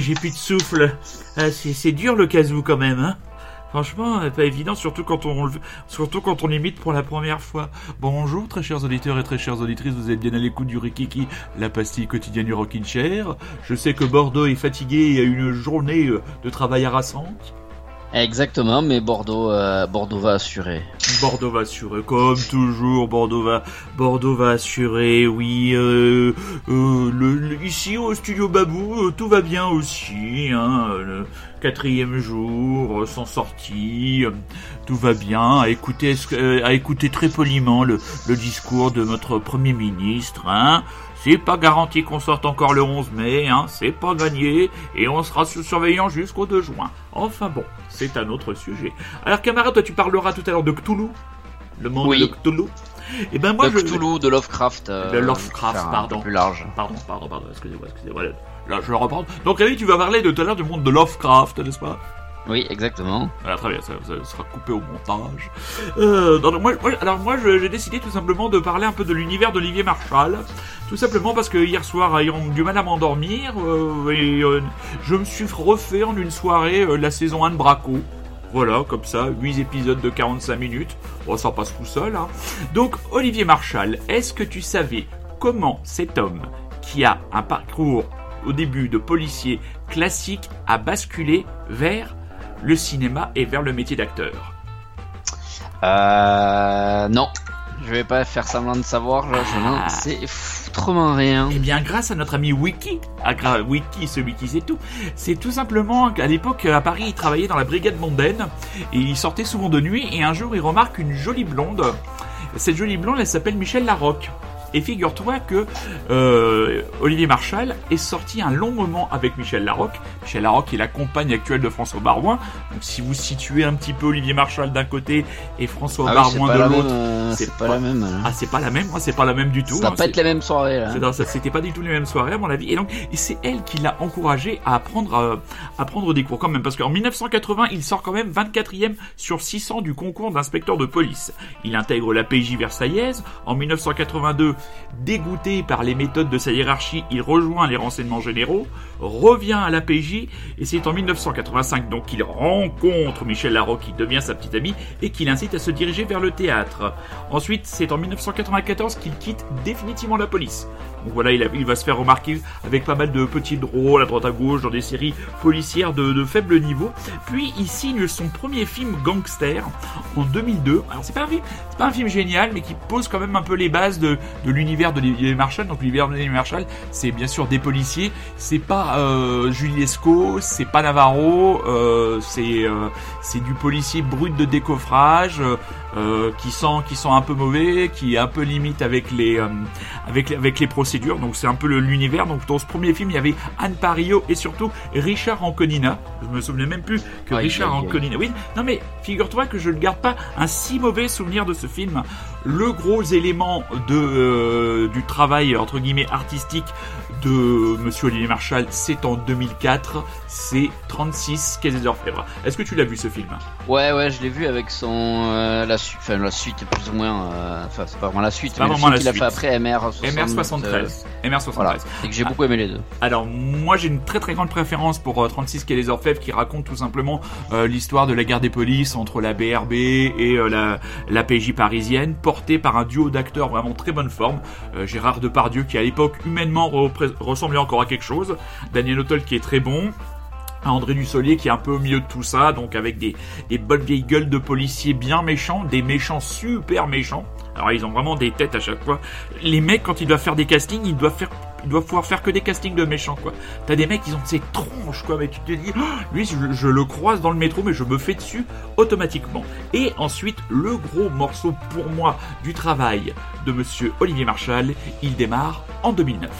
j'ai plus de souffle. Ah, c'est dur le casou quand même, hein. Franchement, euh, pas évident, surtout quand on surtout quand on imite pour la première fois. Bonjour, très chers auditeurs et très chères auditrices, vous êtes bien à l'écoute du Rikiki, la pastille quotidienne du Rockin' Chair. Je sais que Bordeaux est fatigué et a une journée euh, de travail harassante. Exactement, mais Bordeaux, euh, Bordeaux va assurer. Bordeaux va assurer, comme toujours, Bordeaux va, Bordeaux va assurer, oui, euh, euh, ici au studio Babou, euh, tout va bien aussi, hein, quatrième jour, sans sortie, tout va bien, à écouter, à écouter très poliment le, le discours de notre premier ministre, hein, c'est pas garanti qu'on sorte encore le 11 mai, hein, c'est pas gagné, et on sera sous surveillance jusqu'au 2 juin. Enfin bon, c'est un autre sujet. Alors camarade, toi tu parleras tout à l'heure de Cthulhu, le monde Oui. de Cthulhu. Et ben moi de je... Cthulhu, de Lovecraft. euh, De Lovecraft, faire un pardon. plus large. Pardon, pardon, pardon, excusez-moi, excusez-moi. Là, je le reprends. Donc, Rémi, tu vas parler de tout à l'heure du monde de Lovecraft, n'est-ce pas? Oui, exactement. Très bien, ça, sera coupé au montage. Euh, alors moi, j'ai décidé tout simplement de parler un peu de l'univers d'Olivier Marshall, tout simplement parce que hier soir, ayant du mal à m'endormir, euh, euh, je me suis refait en une soirée la saison 1 de Braco. Voilà, comme ça, 8 épisodes de 45 minutes. Bon, ça passe tout seul. Hein. Donc, Olivier Marshall, est-ce que tu savais comment cet homme, qui a un parcours au début de policier classique, a basculé vers le cinéma et vers le métier d'acteur Euh, non, je vais pas faire semblant de savoir. Là, je Ah. n'en sais foutrement rien. Eh bien, grâce à notre ami Wiki, à Wiki, celui qui sait tout, c'est tout simplement qu'à l'époque, à Paris, il travaillait dans la brigade mondaine et il sortait souvent de nuit et un jour, il remarque une jolie blonde. Cette jolie blonde, elle s'appelle Michel Larocque. Et figure-toi que euh, Olivier Marchal est sorti un long moment avec Michel Larocque. Michel Larocque est la compagne actuelle de François Barouin. Donc si vous situez un petit peu Olivier Marchal d'un côté et François Ah Barouin de l'autre, euh, c'est pas pas- la même. hein. ah c'est pas la même, c'est pas la même du tout. Ça va hein, pas être la même soirée là. c'est- non, ça c'était pas du tout les mêmes soirées à mon avis. Et donc, c'est elle qui l'a encouragé à apprendre, euh, à prendre des cours quand même, parce qu'en 1980, il sort quand même 24e sur 600 du concours d'inspecteur de police. Il intègre la PJ versaillaise. En 1982, dégoûté par les méthodes de sa hiérarchie, il rejoint les renseignements généraux, revient à la PJ, et c'est en 1985 donc qu'il rencontre Michel Larocque, qui devient sa petite amie, et qui l'incite à se diriger vers le théâtre. Ensuite, c'est en 1994 qu'il quitte définitivement la police. Donc voilà, il, va se faire remarquer avec pas mal de petits rôles à droite à gauche dans des séries policières de, de faible niveau. Puis il signe son premier film gangster en 2002. Alors c'est pas un film, pas un film génial, mais qui pose quand même un peu les bases de, de l'univers d'Olivier Marshall. Donc l'univers d'Olivier Marshall, c'est bien sûr des policiers. C'est pas euh, Julie Lescaut, c'est pas Navarro, euh, c'est euh, c'est du policier brut de décoffrage. euh, qui sent un peu mauvais, qui est un peu limite avec les euh, avec les- avec les procédures. Donc c'est un peu l'univers. Donc dans ce premier film, il y avait Anne Parillo et surtout Richard Anconina. Je me souvenais même plus que Aïe, Richard. Anconina. Oui, non mais figure-toi que je ne garde pas un si mauvais souvenir de ce film. Le gros élément de euh, du travail entre guillemets artistique de Monsieur Olivier Marshall, c'est en 2004. C'est 36 Quai des Orfèvres. Est-ce que tu l'as vu ce film? Ouais, ouais, je l'ai vu avec son euh, la suite, enfin la suite plus ou moins. euh, Enfin, c'est pas vraiment la suite, pas mais le vraiment film la qu'il a suite. fait après MR 60, MR73. euh, MR73. voilà, et que j'ai beaucoup aimé les deux. Alors moi j'ai une très très grande préférence pour euh, 36 qui est les Orfèvres qui raconte tout simplement l'histoire de la guerre des polices entre la BRB et la, la PJ parisienne portée par un duo d'acteurs vraiment très bonne forme. Euh, Gérard Depardieu qui à l'époque humainement ressemblait encore à quelque chose. Daniel Auteuil qui est très bon. André Dussolier qui est un peu au milieu de tout ça, donc avec des, des bonnes vieilles gueules de policiers bien méchants, des méchants super méchants. Alors ils ont vraiment des têtes à chaque fois. Les mecs quand ils doivent faire des castings, ils doivent faire ils doivent pouvoir faire que des castings de méchants quoi. T'as des mecs qui ont ces tronches quoi, mais tu te dis, oh, lui je, le croise dans le métro mais je me fais dessus automatiquement. Et ensuite le gros morceau pour moi du travail de Monsieur Olivier Marchal, il démarre en 2009.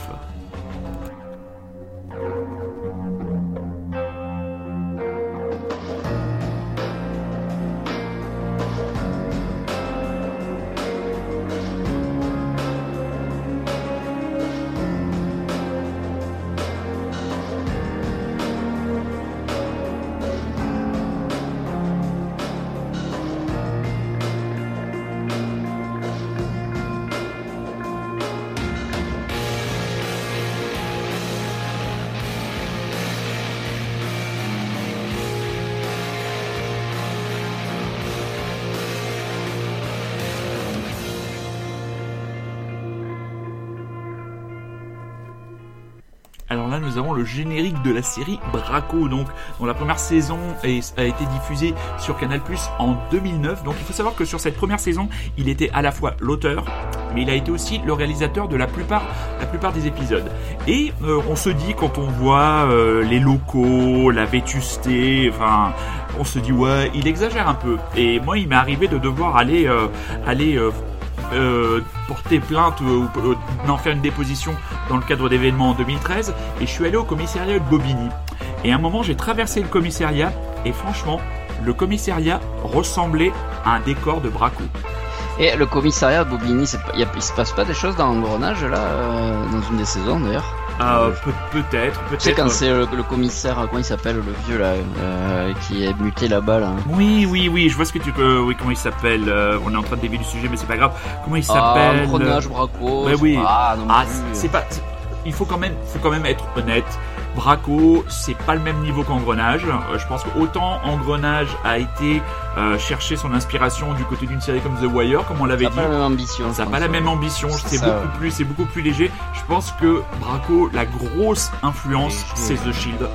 Alors là, nous avons le générique de la série Braco, donc dont la première saison a été diffusée sur Canal+ en 2009. Donc il faut savoir que sur cette première saison, il était à la fois l'auteur, mais il a été aussi le réalisateur de la plupart, la plupart des épisodes. Et euh, on se dit quand on voit euh, les locaux, la vétusté, enfin, on se dit ouais, il exagère un peu. Et moi, il m'est arrivé de devoir aller, euh, aller euh, porter plainte ou d'en faire une déposition dans le cadre d'événements en 2013 et je suis allé au commissariat de Bobigny. Et à un moment j'ai traversé le commissariat et franchement le commissariat ressemblait à un décor de Braco. Et le commissariat de Bobigny, il, il se passe pas des choses dans l'engrenage là, euh, dans une des saisons d'ailleurs? Euh, peut-être, peut-être. C'est quand c'est le, le, commissaire, comment il s'appelle, le vieux là, euh, qui est muté là-bas là. Oui, oui, oui, je vois ce que tu peux. Oui, comment il s'appelle euh, On est en train de dévier du sujet, mais c'est pas grave. Comment il s'appelle Ah, Braco. Ben oui. Ah, non Ah, c'est pas. Il faut quand même, faut quand même être honnête. Braco, c'est pas le même niveau qu'Engrenage. Euh, je pense qu'autant Engrenage a été euh, chercher son inspiration du côté d'une série comme The Wire, comme on l'avait Ça dit. n'a pas la même ambition. Ça n'a pas la même ambition, C'est c'est ça, beaucoup ouais. plus, c'est beaucoup plus léger. Je pense que Braco, la grosse influence, c'est. The Shield.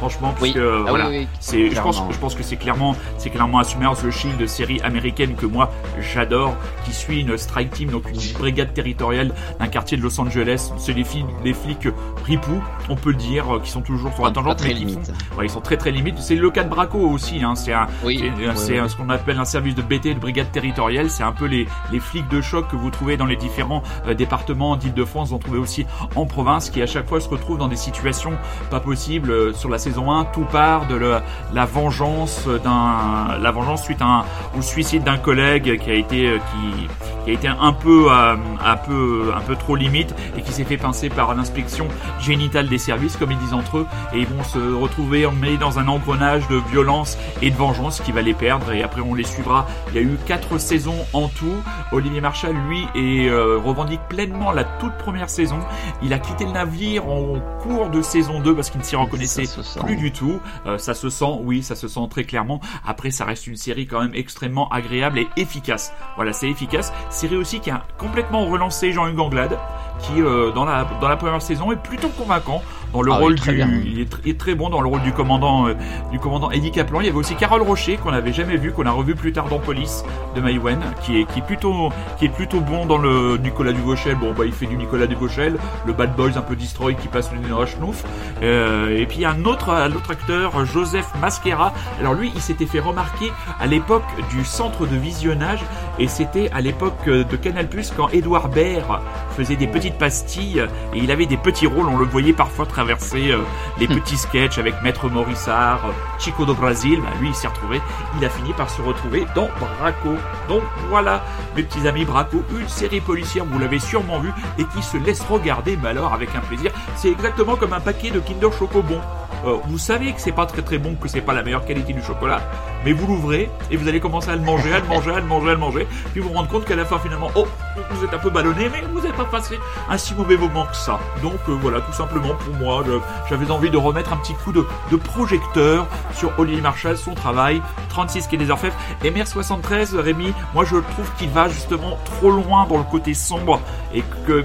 Franchement, Oui. puisque Ah voilà, oui, oui, c'est, je pense, clairement. je pense que c'est clairement, c'est clairement assumé The Shield, série américaine que moi j'adore, qui suit une strike team, donc une brigade territoriale d'un quartier de Los Angeles. C'est les flics, les flics ripoux, on peut le dire, euh, qui sont toujours sur la tangente, très mais qui limite. font- ouais, ils sont très très limites. C'est le cas de Braco aussi, hein. C'est un, Oui. c'est ouais, c'est ouais. ce qu'on appelle un service de BT, de brigade territoriale. C'est un peu les, les flics de choc que vous trouvez dans les différents euh, départements d'Île-de-France. Vous en trouvez aussi en province, qui à chaque fois se retrouvent dans des situations pas possibles. Euh, Sur la saison 1, tout part de le- la vengeance d'un, la vengeance suite à un, au suicide d'un collègue qui a été, euh, qui, qui a été un peu, euh, un peu, un peu trop limite et qui s'est fait pincer par l'inspection génitale des services, comme ils disent entre eux, et ils vont se retrouver emmêlés dans un engrenage de violence et de vengeance qui va les perdre. Et après, on les suivra. Il y a eu quatre saisons en tout. Olivier Marchal, lui, est, euh, revendique pleinement la toute première saison. Il a quitté le navire en cours de saison 2 parce qu'il ne s'y reconnaissait. Plus du tout. Euh, ça se sent, oui, ça se sent très clairement. Après, ça reste une série quand même extrêmement agréable et efficace. Voilà, c'est efficace. Série aussi qui a complètement relancé Jean-Hugues Anglade, qui euh, dans la dans la première saison est plutôt convaincant dans le Ah oui, rôle très du. Il est, tr- il est très bon dans le rôle du commandant euh, du commandant Eddie Kaplan. Il y avait aussi Carole Rocher qu'on n'avait jamais vu, qu'on a revu plus tard dans Police de Maïwen, qui est qui est plutôt qui est plutôt bon dans le Nicolas Duvauchel. Bon bah il fait du Nicolas Duvauchel, le Bad Boys un peu destroy qui passe le la chenouf. Euh, et puis un autre, un autre acteur, Joseph Masquera. Alors lui, il s'était fait remarquer à l'époque du centre de visionnage, et c'était à l'époque euh, de Canal+ quand Édouard Baird faisait des petites pastilles et il avait des petits rôles. On le voyait parfois traverser euh, les petits sketchs avec Maître Morissard, euh, Chico do Brasil. Bah, lui, il s'est retrouvé. Il a fini par se retrouver dans Braco. Donc voilà, mes petits amis Braco, une série policière, vous l'avez sûrement vu, et qui se laisse regarder, mais alors avec un plaisir. C'est exactement comme un paquet de Kinder Chocobon. Euh, vous savez que c'est pas très très bon, que c'est pas la meilleure qualité du chocolat, mais vous l'ouvrez et vous allez commencer à le manger, à le manger, à le manger, à le manger, puis vous vous rendez compte qu'à la fin finalement, oh, vous êtes un peu ballonné, mais vous n'avez pas passé un si mauvais moment que ça. Donc euh, voilà, tout simplement pour moi, j'avais envie de remettre un petit coup de, projecteur sur Olivier Marchal, son travail, 36 qui est des Orfèvres. Et MR73, Rémi, moi je trouve qu'il va justement trop loin dans le côté sombre et que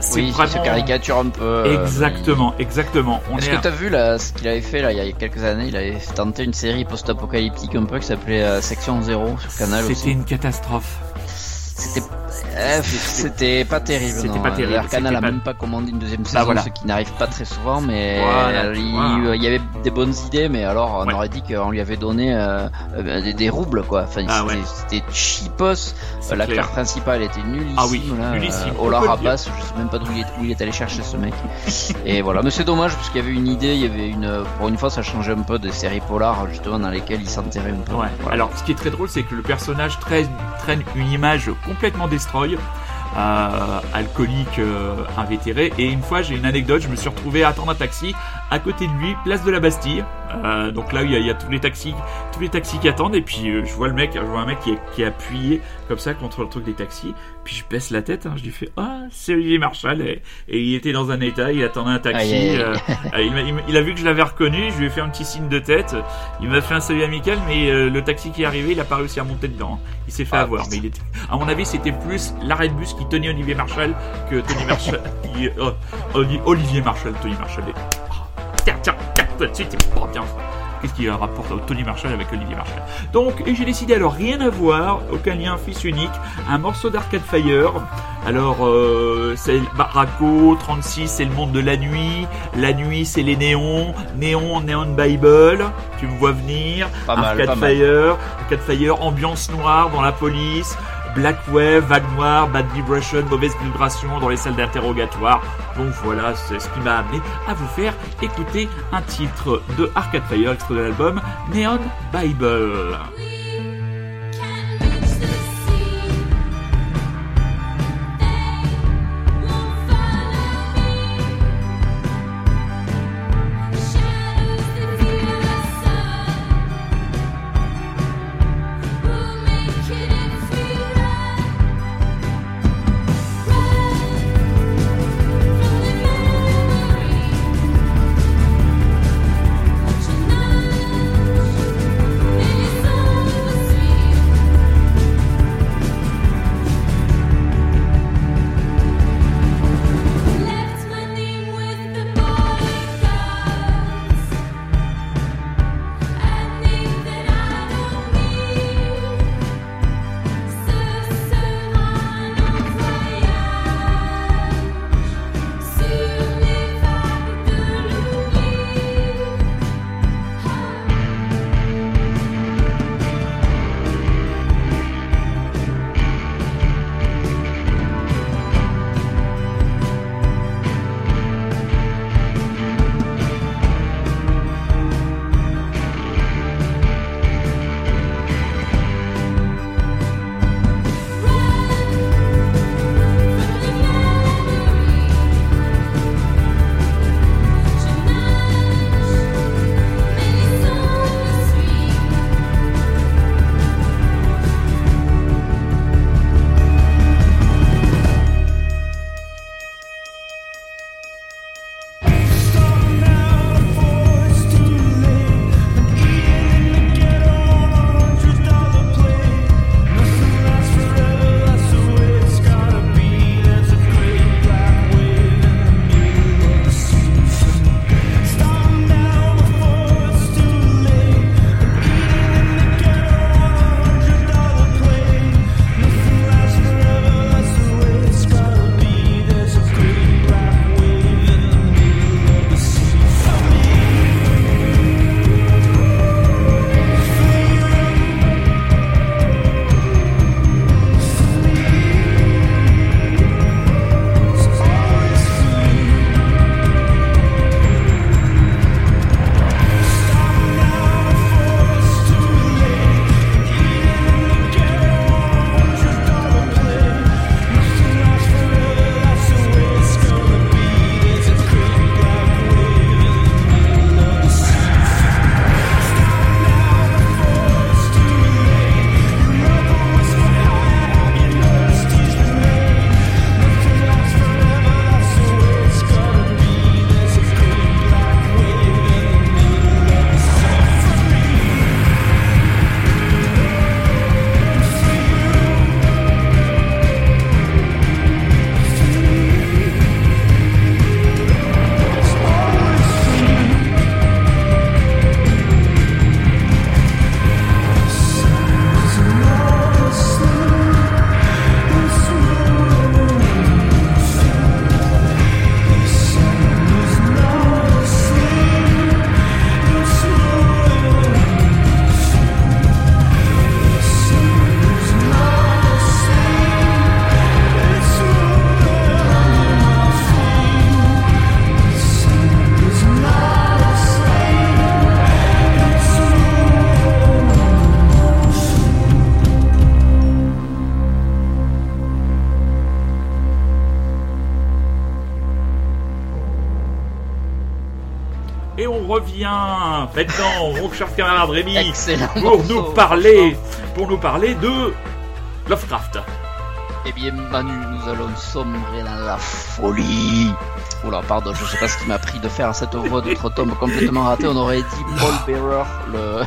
c'est oui, vraiment se caricature un peu. euh, exactement, exactement. Est-ce est que à- t'as vu là, ce qu'il avait fait là il y a quelques années Il avait tenté une série post-apocalyptique un peu qui s'appelait euh, Section Zéro sur Canal C'était une catastrophe. C'était euh, c'était pas terrible. C'était pas terrible, D'ailleurs, Canal c'était a pas- même pas commandé une deuxième Bah, saison, voilà. ce qui n'arrive pas très souvent. Mais Voilà, il, voilà. il y avait des bonnes idées, mais alors on Ouais. aurait dit qu'on lui avait donné euh, euh, des, des roubles quoi. Enfin, Ah, c'était ouais. c'était cheapos. L'acteur principal était nullissime. Ah oui, là, nullissime, euh. Abbas, je sais même pas d'où il, est, où il est allé chercher ce mec. Et voilà, mais c'est dommage parce qu'il y avait une idée, il y avait une. Pour une fois, ça changeait un peu des séries polars justement dans lesquelles il s'enterrait un peu. Ouais. Voilà. Alors, ce qui est très drôle, c'est que le personnage traîne, traîne une image complètement destroy, euh, alcoolique, euh, invétéré. Et une fois, j'ai une anecdote, je me suis retrouvé à attendre un taxi à côté de lui, place de la Bastille. Euh, donc là, il y, a, il y a tous les taxis, tous les taxis qui attendent. Et puis, euh, je vois le mec, je vois un mec qui est, qui est appuyé comme ça contre le truc des taxis. Puis je baisse la tête, hein, je lui fais ah c'est Olivier Marshall et, et il était dans un état, il attendait un taxi. Aïe, aïe, aïe. euh, euh, il, il a vu que je l'avais reconnu, je lui ai fait un petit signe de tête. Il m'a fait un salut amical, mais euh, le taxi qui est arrivé, il a pas réussi à monter dedans. Il s'est fait Ah, avoir, mais il était. À mon avis, c'était plus l'arrêt de bus qui tenait Olivier Marshall que Tony Marshall. qui- oh, Oli- Olivier Marshall, Tony Marshall. Oh, tiens, tiens, tiens, tout de suite, c'est pas bien. Qu'est-ce qu'il rapporte Tony Marshall avec Olivier Marshall? Donc, et j'ai décidé alors rien à voir, aucun lien fils unique, un morceau d'Arcade Fire. Alors, euh, c'est Barraco, 36, c'est le monde de la nuit. La nuit, c'est les néons. Néon, Neon Bible. Tu me vois venir. Pas mal, Arcade mal. Fire. Arcade Fire, ambiance noire dans la police. Black Wave, vague noire, bad vibration, mauvaise vibration dans les salles d'interrogatoire. Donc voilà, c'est ce qui m'a amené à vous faire écouter un titre de Arcade Fire, de l'album Neon Bible. Revient maintenant, mon cher camarade Rémi, pour nous parler, pour nous parler de Lovecraft. Eh bien, Manu, nous allons sombrer dans la folie. Oula, pardon, je sais pas ce qui m'a pris de faire cette voix d'autre tome complètement ratée. On aurait dit Paul Bearer, le,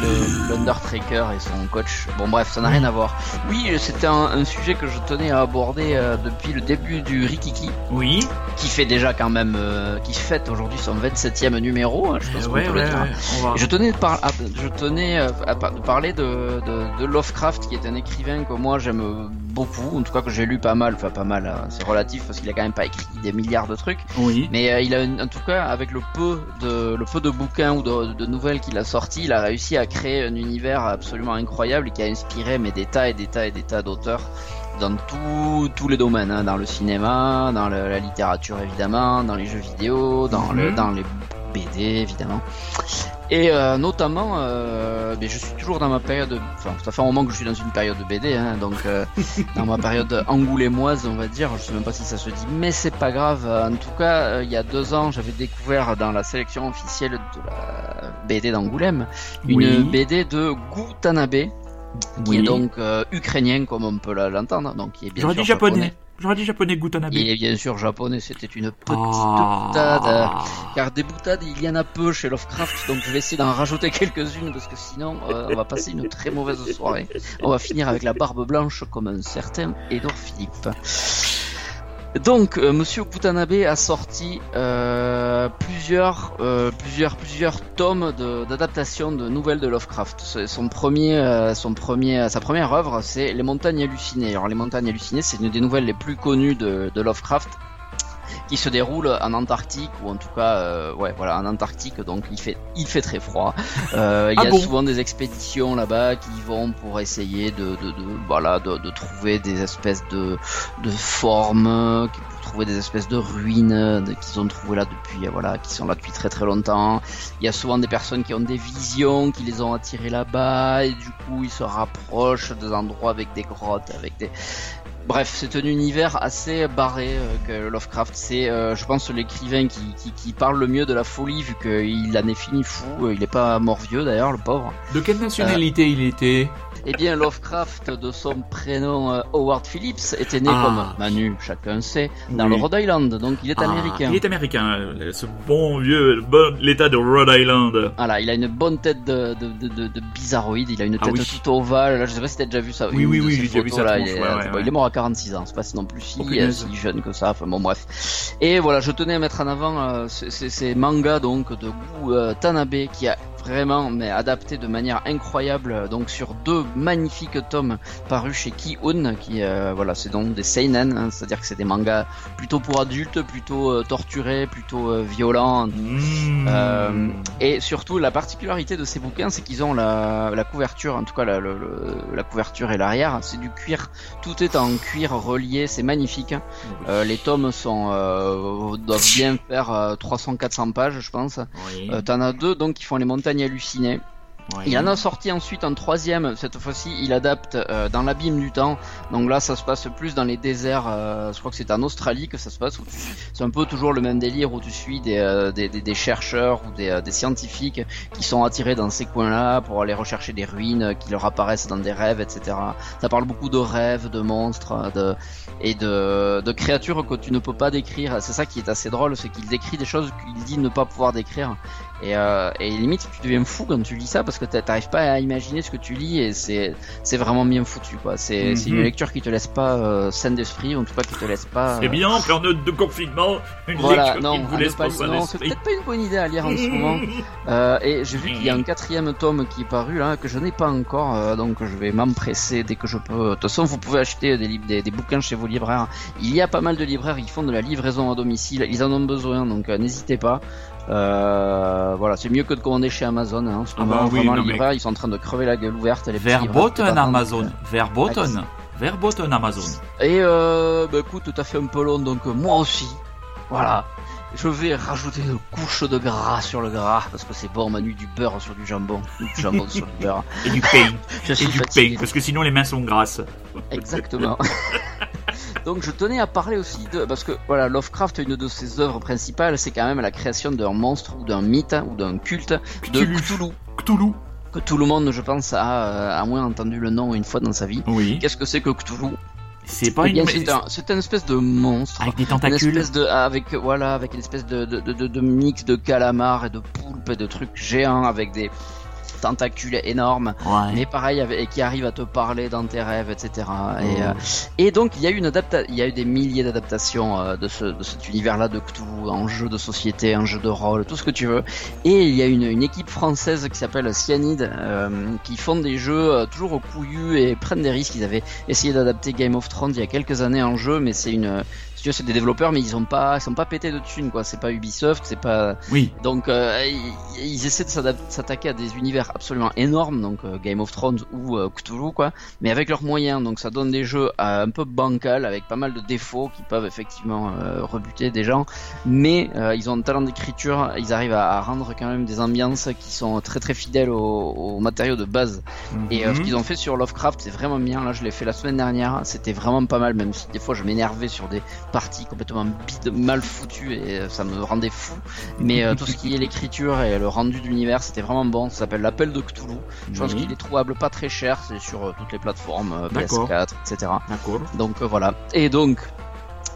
le l'Undertaker et son coach. Bon, bref, ça n'a rien à voir. Oui, c'était un, un sujet que je tenais à aborder euh, depuis le début du Rikiki, Oui. qui fait déjà quand même, euh, qui fête aujourd'hui son 27e numéro, hein, je pense Ouais, peut ouais, le dire. ouais, va- Et Je tenais, de, par- à- je tenais euh, à, par- de parler de, de, de Lovecraft, qui est un écrivain que moi j'aime beaucoup, en tout cas que j'ai lu pas mal, enfin pas mal, hein, c'est relatif parce qu'il a quand même pas écrit des milliards de trucs, Oui. mais euh, il a en tout cas avec le peu de le peu de bouquins ou de, de nouvelles qu'il a sortis, il a réussi à créer un univers absolument incroyable et qui a inspiré mais des tas et des tas et des tas d'auteurs dans tout- tous les domaines, hein, dans le cinéma, dans le- la littérature évidemment, dans les jeux vidéo, dans, le, Mhm. dans les BD évidemment. Et euh, notamment, euh, mais je suis toujours dans ma période, enfin ça fait un moment que je suis dans une période de BD, hein, donc euh, dans ma période angoulémoise on va dire, je sais même pas si ça se dit, mais c'est pas grave. En tout cas, euh, il y a deux ans, j'avais découvert dans la sélection officielle de la BD d'Angoulême une Oui. BD de Gu Tanabe, qui Oui. est donc euh, ukrainien comme on peut l'entendre, donc qui est bien J'aurais dit japonais. J'aurais dit japonais Gutanabe. Il est bien sûr japonais, c'était une petite Ah. boutade. Car des boutades, il y en a peu chez Lovecraft, donc je vais essayer d'en rajouter quelques-unes parce que sinon, euh, on va passer une très mauvaise soirée. On va finir avec la barbe blanche comme un certain Edouard Philippe. Donc, euh, Monsieur Kutanabe a sorti euh, plusieurs, euh, plusieurs, plusieurs tomes d'adaptation de, nouvelles de Lovecraft. Son premier, euh, son premier, sa première œuvre, c'est Les Montagnes hallucinées. Alors, Les Montagnes hallucinées, c'est une des nouvelles les plus connues de Lovecraft qui se déroule en Antarctique ou en tout cas euh, ouais voilà en Antarctique donc il fait il fait très froid. Euh, il y Ah a bon souvent des expéditions là-bas qui vont pour essayer de, de, de voilà de, de trouver des espèces de de formes pour trouver des espèces de ruines qu'ils ont trouvées là depuis euh, voilà qui sont là depuis très très longtemps. Il y a souvent des personnes qui ont des visions qui les ont attirés là-bas et du coup ils se rapprochent des endroits avec des grottes avec des Bref, c'est un univers assez barré euh, que Lovecraft. C'est, euh, je pense, l'écrivain qui, qui, qui parle le mieux de la folie, vu qu'il en est fini fou. Euh, Il est pas mort vieux d'ailleurs, le pauvre. De quelle nationalité il était? Eh bien, Lovecraft, de son prénom Howard Phillips, était né Ah. comme Manu, chacun sait, dans Oui. le Rhode Island. Donc, il est Ah, américain. Il est américain, ce bon vieux, bon, l'état de Rhode Island. Voilà, il a une bonne tête de, de, de, de, de bizarroïde, il a une Ah tête oui. toute ovale. Là, je sais pas si t'as déjà vu ça. Oui, oui, oui, j'ai déjà vu sa là, tronche, il, est, ouais, ouais, bon, ouais. il est mort à 46 ans, c'est pas si non plus si, Oh, jeune que ça. Enfin bon, bref. Et voilà, je tenais à mettre en avant euh, ces, ces- ces mangas donc de Gu euh, Tanabe qui a vraiment mais adapté de manière incroyable euh, donc sur deux magnifiques tomes parus chez Ki-Un qui euh, voilà c'est donc des seinen hein, c'est-à-dire que c'est des mangas plutôt pour adultes plutôt euh, torturés plutôt euh, violents Mmh. et surtout, la particularité de ces bouquins, c'est qu'ils ont la, la couverture, en tout cas la, le- le- la couverture et l'arrière, c'est du cuir. Tout est en cuir relié, c'est magnifique. Les tomes sont doivent bien faire euh, 300-400 pages, je pense. Oui. T'en as deux donc qui font les montagnes oui. Il en a sorti ensuite un troisième, cette fois-ci il adapte euh, dans l'abîme du temps. Donc là ça se passe plus dans les déserts, euh, je crois que c'est en Australie que ça se passe. C'est un peu toujours le même délire où tu suis des, euh, des, des- des chercheurs ou des, scientifiques qui sont attirés dans ces coins-là pour aller rechercher des ruines qui leur apparaissent dans des rêves, etc. Ça parle beaucoup de rêves, de monstres de, et de, de créatures que tu ne peux pas décrire. C'est ça qui est assez drôle, c'est qu'il décrit des choses qu'il dit ne pas pouvoir décrire. Et, euh, et limite, tu deviens fou quand tu lis ça parce que t'a- t'arrives pas à imaginer ce que tu lis et c'est c'est vraiment bien foutu quoi. C'est c'est une Mhm. lecture qui te laisse pas euh, saine d'esprit, ou en tout cas qui te laisse pas. C'est euh, bien, en période de confinement, une Voilà, lecture non, qui ne vous ne laisse pas pas non, c'est peut-être pas une bonne idée à lire en ce moment. Euh, et j'ai vu qu'il y a un quatrième tome qui est paru là que je n'ai pas encore, euh, donc je vais m'empresser dès que je peux. De toute façon, vous pouvez acheter des, livres, des, des bouquins chez vos libraires. Il y a pas mal de libraires qui font de la livraison à domicile. Ils en ont besoin, donc euh, n'hésitez pas. Euh, voilà, c'est mieux que de commander chez Amazon. Hein, Ah bah oui, vraiment, les mais- ils sont en train de crever la gueule ouverte. Les Verboten Amazon. Verboten. Verboten Amazon. Et euh, bah écoute, t'as fait un peu long, donc euh, moi aussi, voilà. Je vais rajouter une couche de gras sur le gras, parce que c'est bon, Manu, du beurre sur du jambon, du jambon sur du beurre. Et du pain. Je Et du pain, parce que sinon les mains sont grasses. Exactement. Donc je tenais à parler aussi de parce que voilà Lovecraft une de ses œuvres principales c'est quand même la création d'un monstre ou d'un mythe ou d'un culte de Cthulhu. Cthulhu que tout le monde je pense a euh, à moins entendu le nom une fois dans sa vie. Oui. Qu'est-ce que c'est que Cthulhu? C'est pas Eh bien, une. c'est un- c'est une espèce de monstre. Avec des Une tentacules. espèce de avec voilà avec une espèce de de, de, de- de mix de calamars et de poulpes et de trucs géants avec des tentacules énormes Ouais. mais pareil avec, et qui arrive à te parler dans tes rêves etc et, euh, et donc il y a eu une adapta il y a eu des milliers d'adaptations euh, de ce de cet univers là de Cthulhu en jeu de société en jeu de rôle tout ce que tu veux. Et il y a une, une équipe française qui s'appelle Cyanide euh, qui font des jeux toujours au couillu et prennent des risques. Ils avaient essayé d'adapter Game of Thrones il y a quelques années en jeu mais c'est une tu veux, c'est des développeurs mais ils ont pas ils sont pas pétés de thunes quoi c'est pas Ubisoft c'est pas Oui. donc euh, ils, ils essaient de s'attaquer à des univers absolument énormes, donc euh, Game of Thrones ou euh, Cthulhu quoi, mais avec leurs moyens. Donc ça donne des jeux euh, un peu bancal avec pas mal de défauts qui peuvent effectivement rebuter des gens, mais ils ont un talent d'écriture, ils arrivent à, à rendre quand même des ambiances qui sont très très fidèles aux, aux matériaux de base. Et ce Mhm. qu'ils ont fait sur Lovecraft, c'est vraiment bien. Là, je l'ai fait la semaine dernière. C'était vraiment pas mal, même si des fois je m'énervais sur des parties complètement bides, mal foutues et euh, ça me rendait fou. Mais euh, tout ce qui est l'écriture et le rendu de l'univers, c'était vraiment bon. Ça s'appelle l'appel de Cthulhu. Je pense qu'il est trouvable pas très cher. C'est sur euh, toutes les plateformes, euh, D'accord. PS4, etc. D'accord. Donc voilà. Et donc.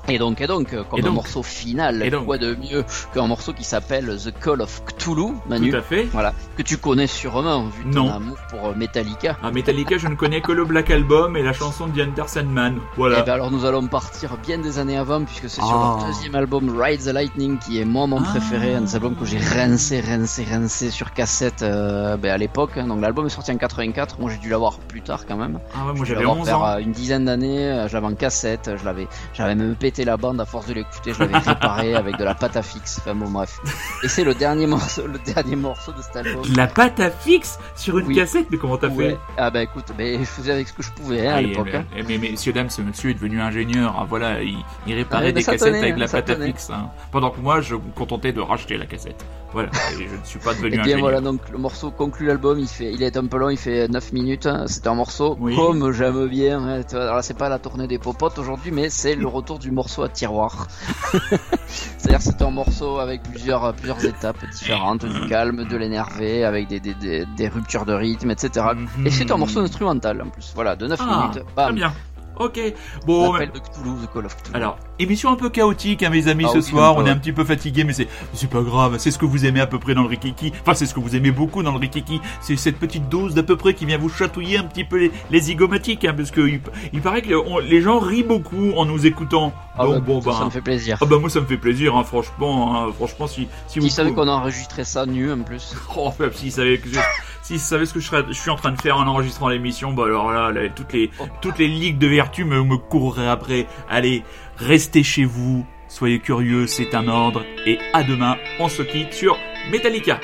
Et donc, et donc, euh, comme Et donc. un morceau final, Et donc. quoi de mieux qu'un morceau qui s'appelle The Call of Cthulhu, Manu, Tout à fait. voilà, que tu connais sûrement vu ton Non. amour pour euh, Metallica. Ah, Metallica, je ne connais que le Black Album et la chanson de Enter Sandman. Voilà. Et ben alors nous allons partir bien des années avant puisque c'est sur Ah. leur deuxième album Ride the Lightning qui est moi mon Ah. préféré, un des albums que j'ai rincé, rincé, rincé sur cassette euh, ben, à l'époque. hein. Donc l'album est sorti en 84, moi j'ai dû l'avoir plus tard quand même. Ah ouais, moi j'avais l'avoir 11 vers ans. une dizaine d'années, je l'avais en cassette, je l'avais, j'avais même pété la bande à force de l'écouter, je l'avais réparé avec de la pâte à fixe. Enfin bon bref. Et c'est le dernier morceau, le dernier morceau de cet album. La pâte à fixe sur une Oui. cassette, mais comment t'as Ouais. fait? Ah bah écoute, mais je faisais avec ce que je pouvais hein, à Ah, l'époque. mais, hein. mais, mais, messieurs, dames, ce monsieur est devenu ingénieur. Ah, voilà, il, il réparait Ah, des cassettes tenait, avec de la pâte à fixe. hein. Pendant que moi, je me contentais de racheter la cassette. Voilà, et je ne suis pas devenu Et bien ingénieur. voilà, donc le morceau conclut l'album, il fait, il est un peu long, il fait 9 minutes, hein. c'est un morceau Oui. comme j'aime bien, hein. Alors là c'est pas la tournée des popotes aujourd'hui, mais c'est le retour du morceau à tiroir. C'est-à-dire c'est un morceau avec plusieurs, plusieurs étapes différentes, du calme, de l'énervé, avec des, des, des, des ruptures de rythme, etc. Mhm. Et c'est un morceau instrumental en plus, voilà, de 9 Ah, minutes, Très bam, bien. Ok. Bon, l'appel de Cthulhu, The Call of Cthulhu. Alors, émission un peu chaotique, hein, mes amis, Ah ce soir. On est un petit peu fatigué, mais c'est c'est pas grave. C'est ce que vous aimez à peu près dans le Rikiki. Enfin, c'est ce que vous aimez beaucoup dans le Rikiki. C'est cette petite dose d'à peu près qui vient vous chatouiller un petit peu les, les zygomatiques, hein, parce que il, il paraît que on- les gens rient beaucoup en nous écoutant. Ah Donc bah, bon, bah, ça me fait plaisir. ah bah moi ça me fait plaisir, hein, franchement. hein, franchement, si si vous savait qu'on a enregistré ça nu en plus Oh, enfin, s'ils savaient que je... s'ils savaient ce que je, serais- je suis en train de faire en enregistrant l'émission, bah alors là, là, toutes les toutes les ligues de vertu me, courraient après. Allez, restez chez vous, soyez curieux, c'est un ordre, et à demain, on se quitte sur Metallica.